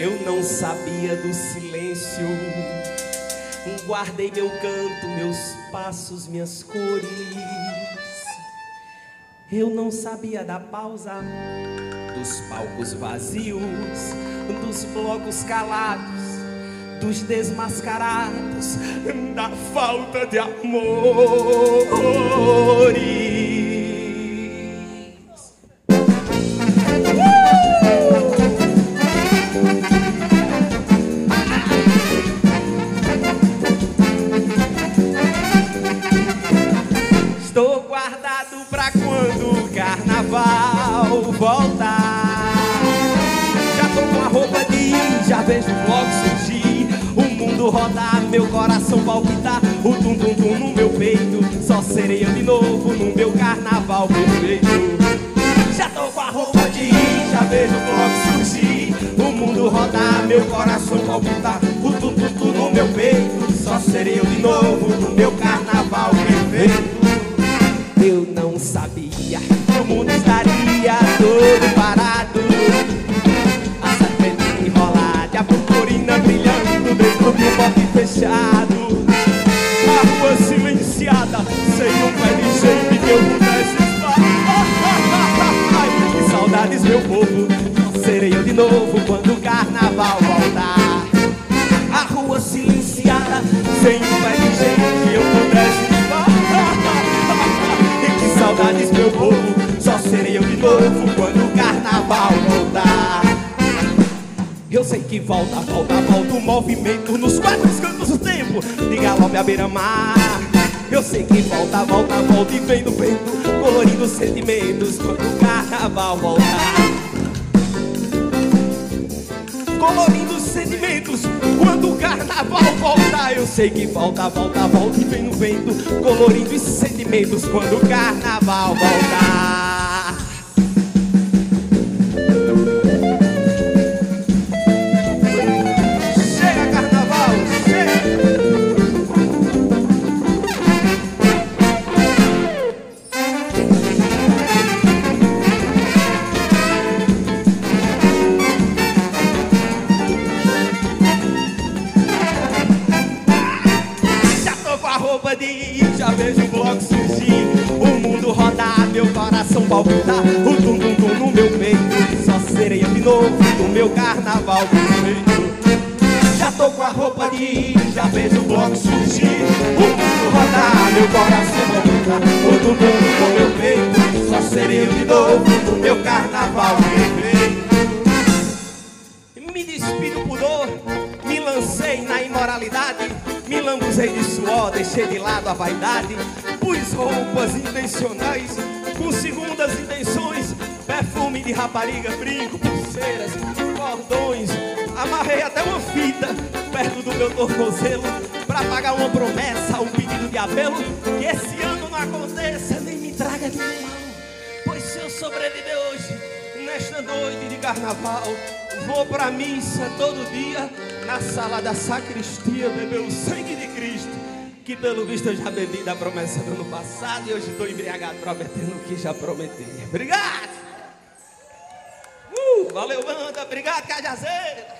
Eu não sabia do silêncio. Guardei meu canto, meus passos, minhas cores. Eu não sabia da pausa, dos palcos vazios, dos blocos calados, dos desmascarados, da falta de amores. Carnaval voltar. Já tô com a roupa de ir, já vejo o bloco surgir. O mundo rodar, meu coração palpitar. O tum tum tum no meu peito. Só serei eu de novo no meu carnaval perfeito. Já tô com a roupa de ir, já vejo o bloco surgir. O mundo rodar, meu coração palpitar. O tum tum tum no meu peito. Só serei eu de novo no meu carnaval perfeito. Que o mundo estaria todo parado. A serpente enrolada, a purpurina brilhando dentro de um bote fechado. A rua silenciada, sem um pé de gente que eu pudesse estar. Ai, que saudades, meu povo. Serei eu de novo quando o carnaval voltar. A rua silenciada, sem um pé quando o carnaval voltar. Eu sei que volta, volta, volta o movimento nos quatro cantos do tempo de galope à beira-mar. Eu sei que volta, volta, volta e vem no vento, colorindo os sentimentos quando o carnaval voltar. Colorindo os sentimentos quando o carnaval voltar. Eu sei que volta, volta, volta e vem no vento, colorindo os sentimentos quando o carnaval voltar. Tô com a roupa de ir, já vejo o bloco surgir. O mundo rodar, meu coração palpitar. O tum tum tum no meu peito. Só serei de novo no meu carnaval. Já tô com a roupa de ir, já vejo o bloco surgir. O mundo rodar, meu coração palpitar. O tum tum tum no meu peito. Só serei de novo no meu carnaval me lambuzei de suor, deixei de lado a vaidade, pus roupas intencionais, com segundas intenções, perfume de rapariga, brinco, pulseiras, cordões, amarrei até uma fita perto do meu tornozelo, pra pagar uma promessa, um pedido de apelo, que esse ano não aconteça, nem me traga de mal, pois se eu sobreviver hoje, nesta noite de carnaval, vou pra missa todo dia, na sala da sacristia, beber o sangue de Cristo, que pelo visto eu já bebi da promessa do ano passado e hoje estou embriagado prometendo o que já prometi. Obrigado! Uh, valeu, banda, obrigado, Cajazeira!